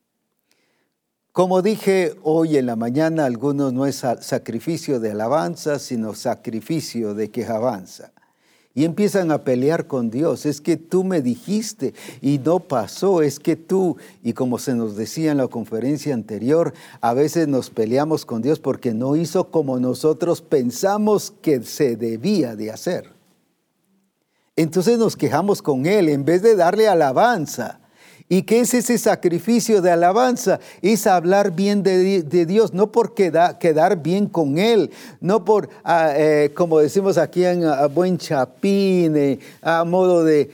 Como dije hoy en la mañana, algunos no es sacrificio de alabanza, sino sacrificio de quejabanza. Y empiezan a pelear con Dios. Es que tú me dijiste y no pasó. Es que tú, y como se nos decía en la conferencia anterior, a veces nos peleamos con Dios porque no hizo como nosotros pensamos que se debía de hacer. Entonces nos quejamos con Él en vez de darle alabanza. ¿Y qué es ese sacrificio de alabanza? Es hablar bien de, Dios, no por quedar, bien con Él, no por, ah, eh, como decimos aquí en ah, buen chapín, eh, a modo de,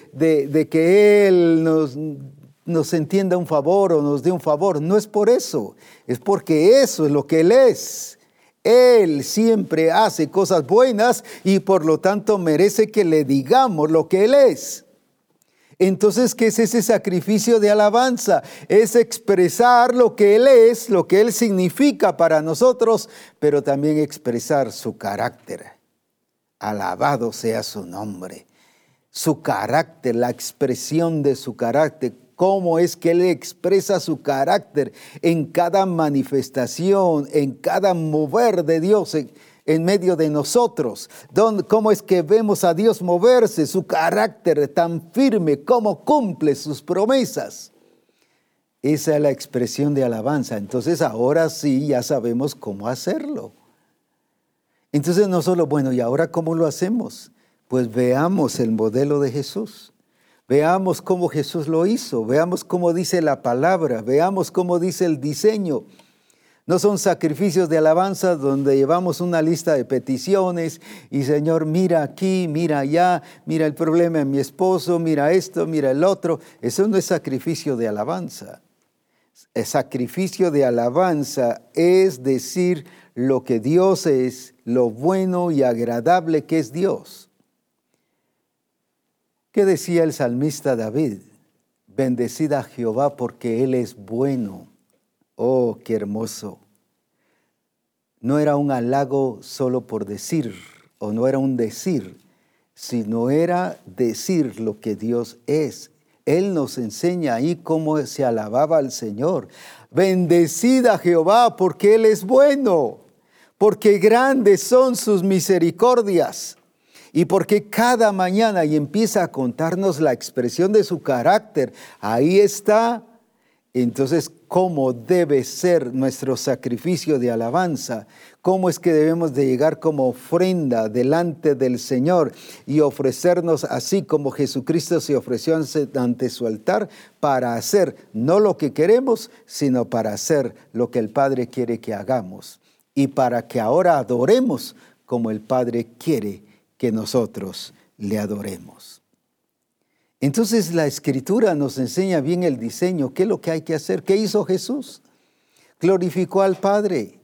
que Él nos, nos entienda un favor o nos dé un favor. No es por eso, es porque eso es lo que Él es. Él siempre hace cosas buenas y por lo tanto merece que le digamos lo que Él es. Entonces, ¿qué es ese sacrificio de alabanza? Es expresar lo que Él es, lo que Él significa para nosotros, pero también expresar su carácter. Alabado sea su nombre. Su carácter, la expresión de su carácter, cómo es que Él expresa su carácter en cada manifestación, en cada mover de Dios medio de nosotros. ¿Cómo es que vemos a Dios moverse, su carácter tan firme, cómo cumple sus promesas? Esa es la expresión de alabanza. Entonces ahora sí ya sabemos cómo hacerlo. Entonces no solo, bueno, ¿y ahora cómo lo hacemos? Pues veamos el modelo de Jesús. Veamos cómo Jesús lo hizo, veamos cómo dice la palabra, veamos cómo dice el diseño. No son sacrificios de alabanza donde llevamos una lista de peticiones y Señor, mira aquí, mira allá, mira el problema de mi esposo, mira esto, mira el otro. Eso no es sacrificio de alabanza. El sacrificio de alabanza es decir lo que Dios es, lo bueno y agradable que es Dios. ¿Qué decía el salmista David? Bendecida Jehová porque Él es bueno Oh, qué hermoso. No era un halago solo por decir, o no era un decir, sino era decir lo que Dios es. Él nos enseña ahí cómo se alababa al Señor. Bendecida Jehová porque Él es bueno, porque grandes son sus misericordias y porque cada mañana y empieza a contarnos la expresión de su carácter. Ahí está entonces, ¿cómo debe ser nuestro sacrificio de alabanza? ¿Cómo es que debemos de llegar como ofrenda delante del Señor y ofrecernos así como Jesucristo se ofreció ante su altar para hacer no lo que queremos, sino para hacer lo que el Padre quiere que hagamos y para que ahora adoremos como el Padre quiere que nosotros le adoremos. Entonces la escritura nos enseña bien el diseño, qué es lo que hay que hacer. ¿Qué hizo Jesús? Glorificó al Padre.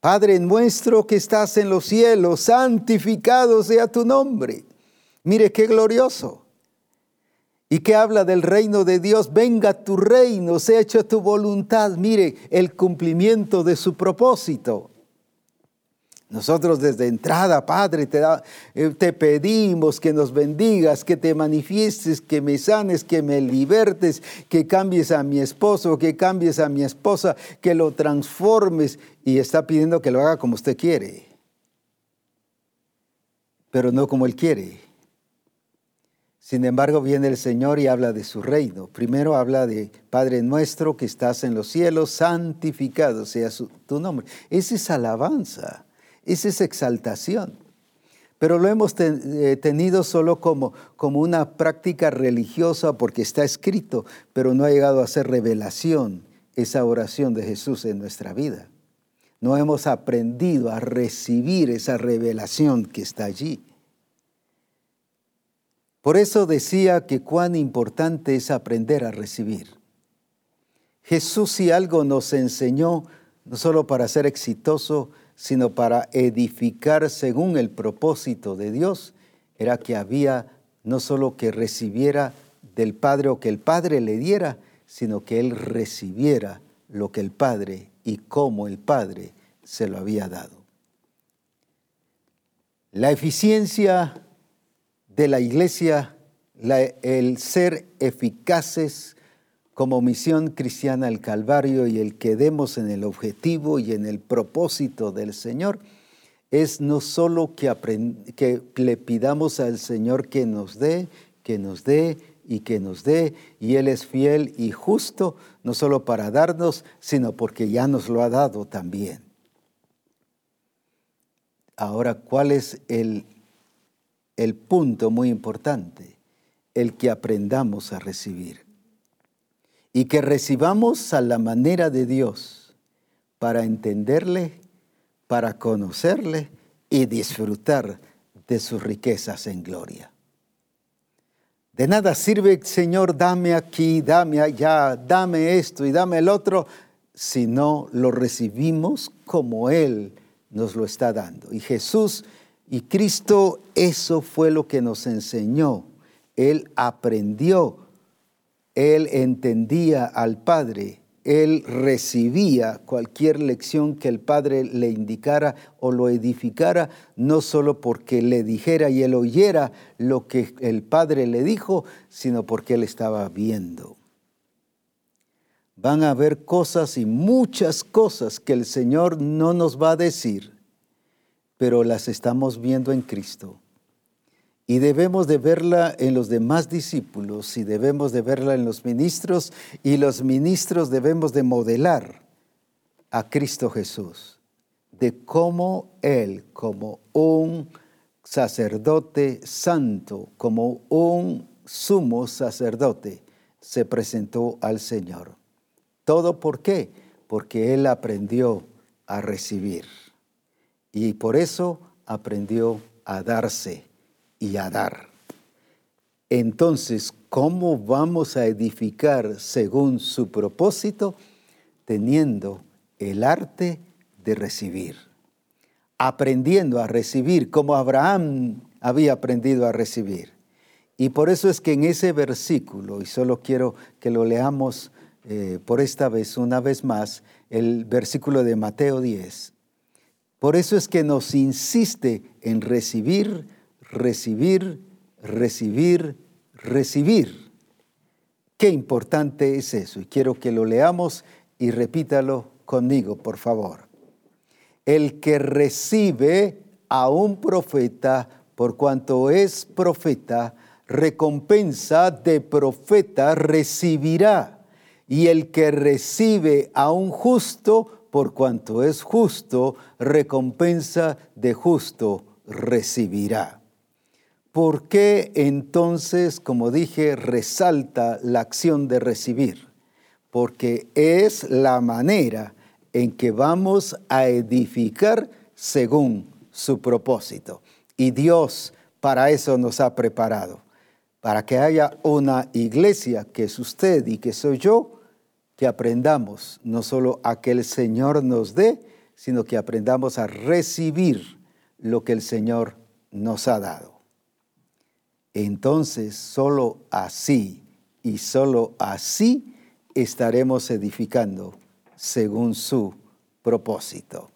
Padre nuestro que estás en los cielos, santificado sea tu nombre. Mire qué glorioso. Y que habla del reino de Dios, venga tu reino, sea hecho tu voluntad. Mire el cumplimiento de su propósito. Nosotros desde entrada, Padre, te, eh, te, pedimos que nos bendigas, que te manifiestes, que me sanes, que me libertes, que cambies a mi esposo, que cambies a mi esposa, que lo transformes. Y está pidiendo que lo haga como usted quiere, pero no como Él quiere. Sin embargo, viene el Señor y habla de su reino. Primero habla de Padre nuestro que estás en los cielos, santificado sea tu nombre. Esa es alabanza. Esa es exaltación. Pero lo hemos eh, tenido solo como, como una práctica religiosa porque está escrito, pero no ha llegado a ser revelación esa oración de Jesús en nuestra vida. No hemos aprendido a recibir esa revelación que está allí. Por eso decía que cuán importante es aprender a recibir. Jesús si algo nos enseñó, no solo para ser exitoso, sino para edificar según el propósito de Dios, era que había no solo que recibiera del Padre o que el Padre le diera, sino que él recibiera lo que el Padre y como el Padre se lo había dado. La eficiencia de la iglesia, el ser eficaces como misión cristiana al Calvario y el que demos en el objetivo y en el propósito del Señor es no solo que, que le pidamos al Señor que nos dé, que nos dé y que nos dé, y Él es fiel y justo, no solo para darnos, sino porque ya nos lo ha dado también. Ahora, ¿cuál es el, el punto muy importante? El que aprendamos a recibir y que recibamos a la manera de Dios para entenderle, para conocerle y disfrutar de sus riquezas en gloria. De nada sirve, Señor, dame aquí, dame allá, dame esto y dame el otro, si no lo recibimos como Él nos lo está dando. Y Jesús y Cristo, eso fue lo que nos enseñó. Él aprendió él entendía al Padre, él recibía cualquier lección que el Padre le indicara o lo edificara, no solo porque le dijera y él oyera lo que el Padre le dijo, sino porque él estaba viendo. Van a haber cosas y muchas cosas que el Señor no nos va a decir, pero las estamos viendo en Cristo y debemos de verla en los demás discípulos y debemos de verla en los ministros y los ministros debemos de modelar a Cristo Jesús, de cómo Él, como un sacerdote santo, como un sumo sacerdote, se presentó al Señor. ¿Todo por qué? Porque Él aprendió a recibir y por eso aprendió a darse y a dar. Entonces, ¿cómo vamos a edificar según su propósito? Teniendo el arte de recibir, aprendiendo a recibir como Abraham había aprendido a recibir. Y por eso es que en ese versículo, y solo quiero que lo leamos eh, por esta vez, una vez más, el versículo de Mateo 10, por eso es que nos insiste en recibir recibir, recibir, recibir. Qué importante es eso. Y quiero que lo leamos y repítalo conmigo, por favor. El que recibe a un profeta, por cuanto es profeta, recompensa de profeta recibirá. Y el que recibe a un justo, por cuanto es justo, recompensa de justo recibirá. ¿Por qué entonces, como dije, resalta la acción de recibir? Porque es la manera en que vamos a edificar según su propósito. Y Dios para eso nos ha preparado, para que haya una iglesia que es usted y que soy yo, que aprendamos no solo a que el Señor nos dé, sino que aprendamos a recibir lo que el Señor nos ha dado. Entonces, solo así y solo así estaremos edificando según su propósito.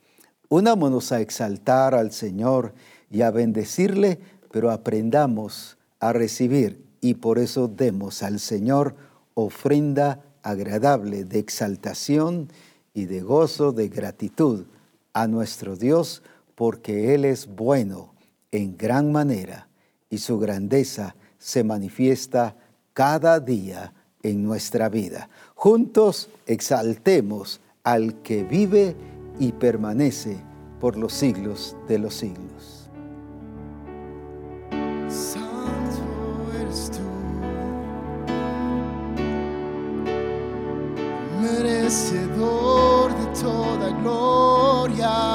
Unámonos a exaltar al Señor y a bendecirle, pero aprendamos a recibir y por eso demos al Señor ofrenda agradable de exaltación y de gozo, de gratitud a nuestro Dios, porque Él es bueno en gran manera y su grandeza se manifiesta cada día en nuestra vida. Juntos exaltemos al que vive y permanece por los siglos de los siglos. Santo eres tú, merecedor de toda gloria.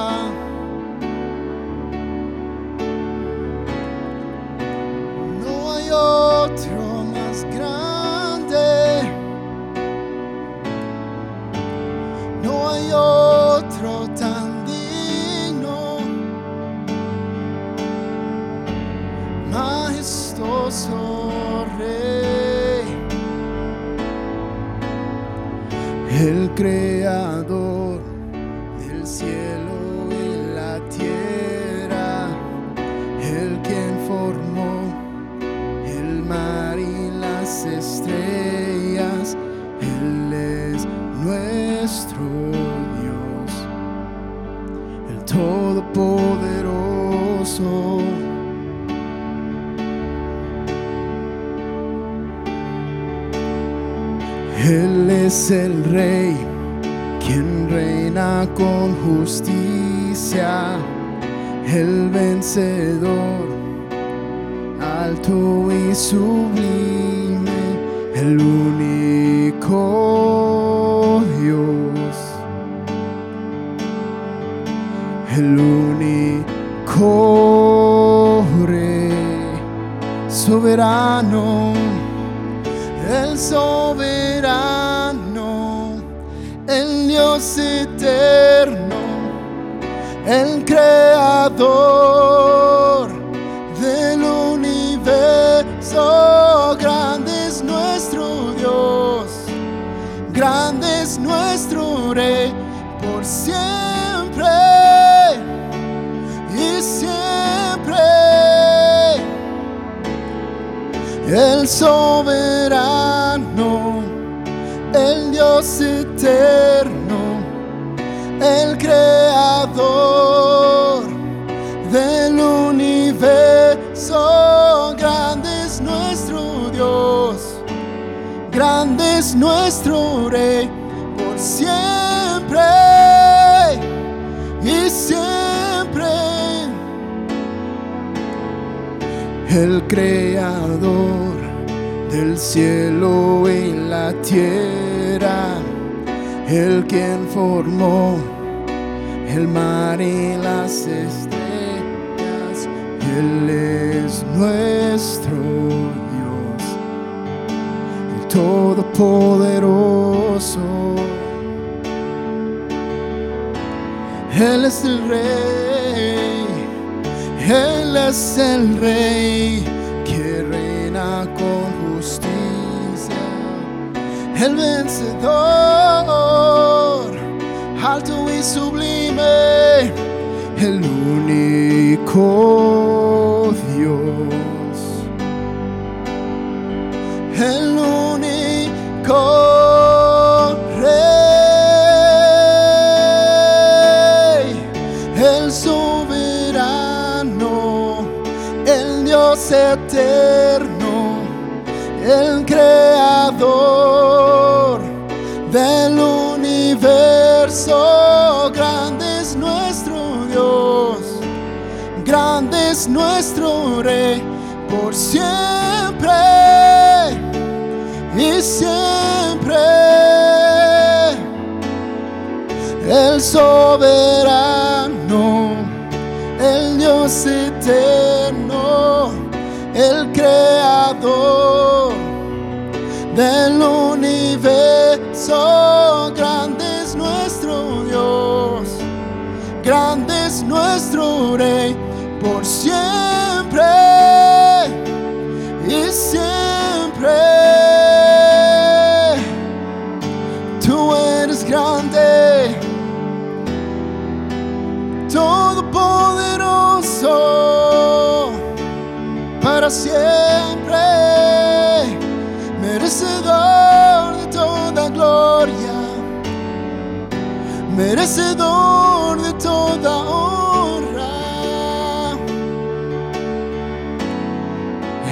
El soberano, el Dios eterno, el creador del universo. Grande es nuestro Dios, grande es nuestro Rey por siempre el creador del cielo y la tierra, el quien formó el mar y las estrellas, Él es nuestro Dios, el Todopoderoso. Él es el Rey, Él es el Rey que reina con justicia, el vencedor, alto y sublime, el único Dios, por siempre y siempre. Tú eres grande, todopoderoso para siempre, merecedor de toda gloria, merecedor de toda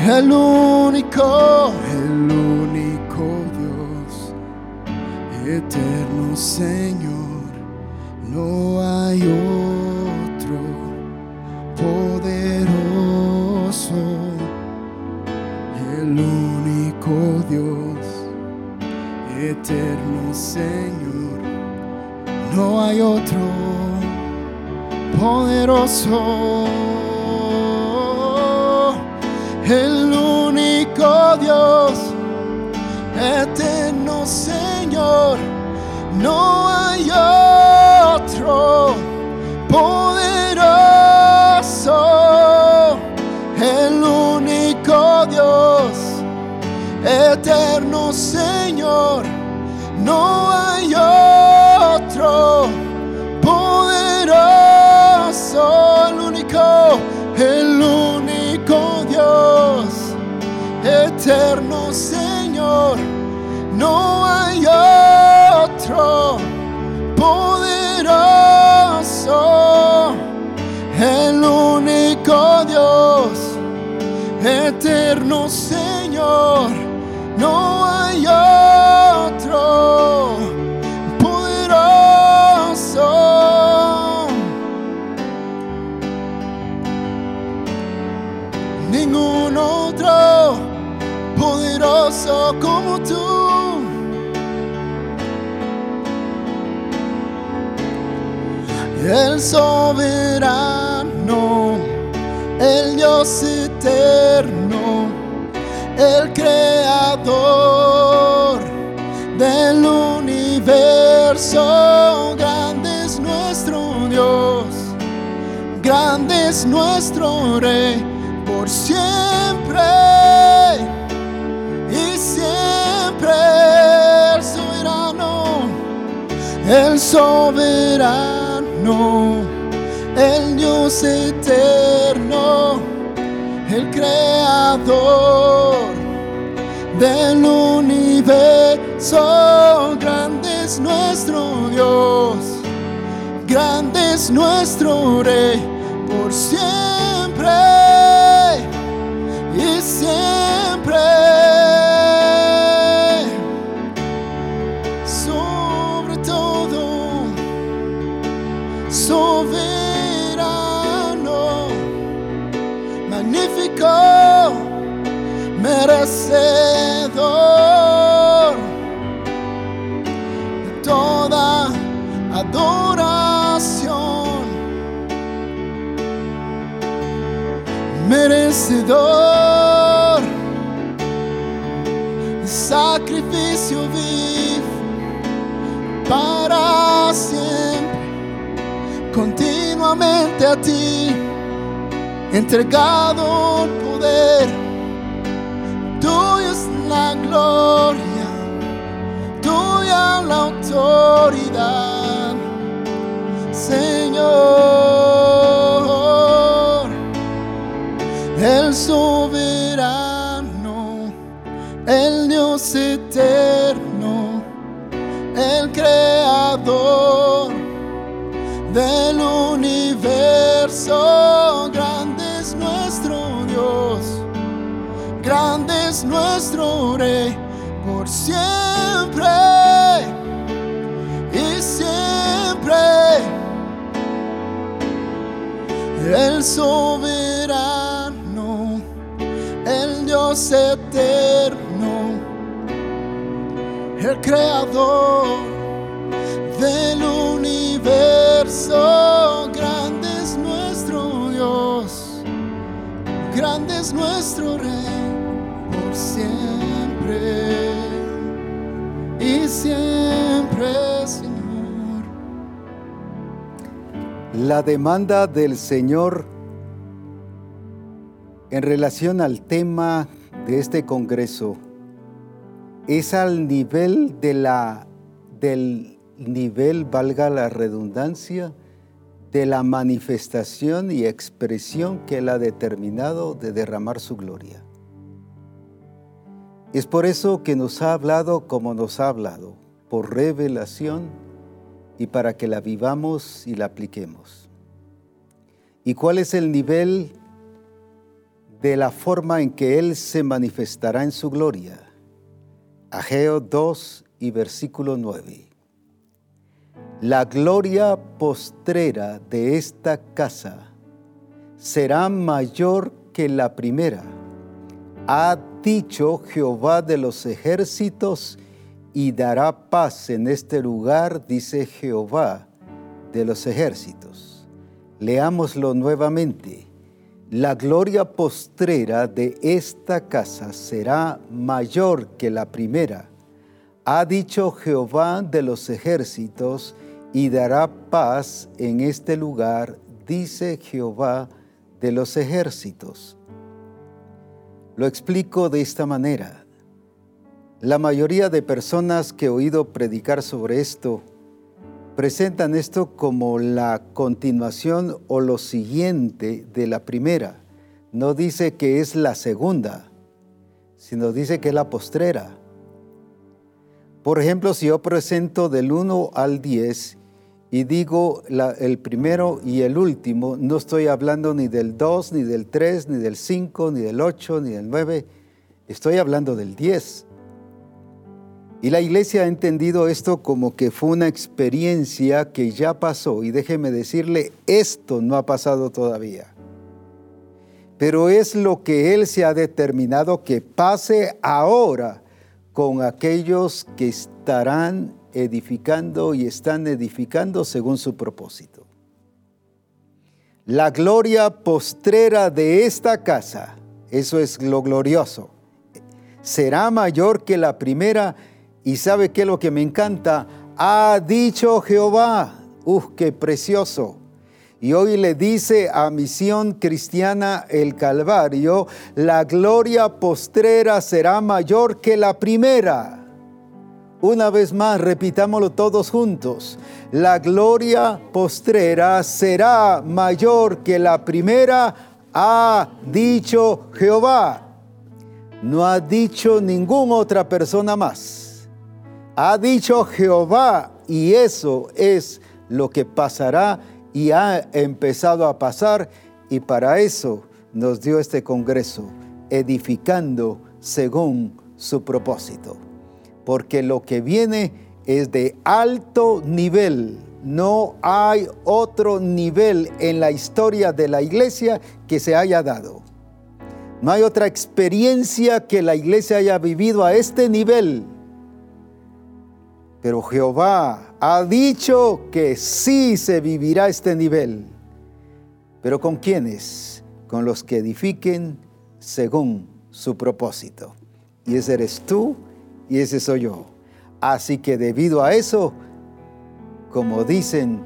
El único, el único Dios, eterno Señor, no hay otro poderoso, el único Dios, eterno Señor, no hay otro poderoso, el único Dios, eterno Señor, no hay otro poderoso, el único Dios, eterno Señor, no hay otro poderoso, el único, el único eterno Señor, no hay otro poderoso, el único Dios, eterno Señor, autoridad, Señor creador del universo. Grande es nuestro Dios, grande es nuestro Rey por siempre y siempre, Señor. La demanda del Señor en relación al tema de este Congreso es al nivel de la, del nivel, valga la redundancia, de la manifestación y expresión que Él ha determinado de derramar su gloria. Es por eso que nos ha hablado como nos ha hablado, por revelación y para que la vivamos y la apliquemos. ¿Y cuál es el nivel de la forma en que Él se manifestará en su gloria? Ageo 2 y versículo 9. La gloria postrera de esta casa será mayor que la primera. Ha dicho Jehová de los ejércitos y dará paz en este lugar, dice Jehová de los ejércitos. Leámoslo nuevamente. La gloria postrera de esta casa será mayor que la primera. Ha dicho Jehová de los ejércitos, y dará paz en este lugar, dice Jehová de los ejércitos. Lo explico de esta manera. La mayoría de personas que he oído predicar sobre esto presentan esto como la continuación o lo siguiente de la primera. No dice que es la segunda, sino dice que es la postrera. Por ejemplo, si yo presento del 1 al 10 y digo el primero y el último, no estoy hablando ni del 2, ni del 3, ni del 5, ni del 8, ni del 9, estoy hablando del 10. Y la iglesia ha entendido esto como que fue una experiencia que ya pasó. Y déjeme decirle, esto no ha pasado todavía. Pero es lo que Él se ha determinado que pase ahora con aquellos que estarán edificando y están edificando según su propósito. La gloria postrera de esta casa, eso es lo glorioso, será mayor que la primera y sabe que lo que me encanta, ha dicho Jehová. ¡Uf, qué precioso! Y hoy le dice a Misión Cristiana el Calvario, la gloria postrera será mayor que la primera. Una vez más, repitámoslo todos juntos. La gloria postrera será mayor que la primera, ha dicho Jehová. No ha dicho ninguna otra persona más ha dicho Jehová y eso es lo que pasará y ha empezado a pasar y para eso nos dio este Congreso, edificando según su propósito. Porque lo que viene es de alto nivel. No hay otro nivel en la historia de la iglesia que se haya dado. No hay otra experiencia que la iglesia haya vivido a este nivel pero Jehová ha dicho que sí se vivirá este nivel. ¿Pero con quiénes? Con los que edifiquen según su propósito. Y ese eres tú y ese soy yo. Así que debido a eso, como dicen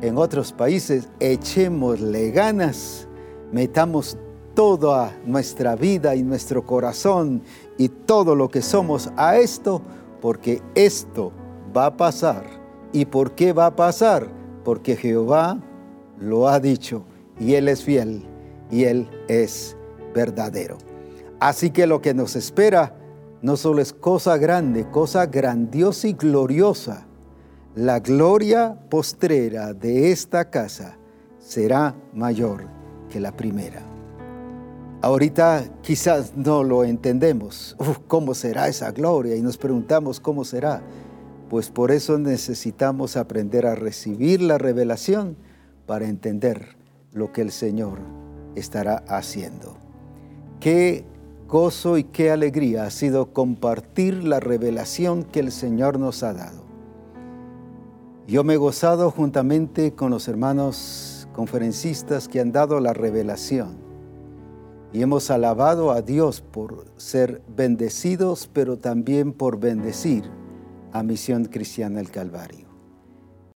en otros países, echémosle ganas, metamos toda nuestra vida y nuestro corazón y todo lo que somos a esto, porque esto va a pasar. ¿Y por qué va a pasar? Porque Jehová lo ha dicho y Él es fiel y Él es verdadero. Así que lo que nos espera no solo es cosa grande, cosa grandiosa y gloriosa. La gloria postrera de esta casa será mayor que la primera. Ahorita quizás no lo entendemos. ¿Cómo será esa gloria? Y nos preguntamos cómo será pues por eso necesitamos aprender a recibir la revelación para entender lo que el Señor estará haciendo. Qué gozo y qué alegría ha sido compartir la revelación que el Señor nos ha dado. Yo me he gozado juntamente con los hermanos conferencistas que han dado la revelación y hemos alabado a Dios por ser bendecidos, pero también por bendecir a Misión Cristiana el Calvario.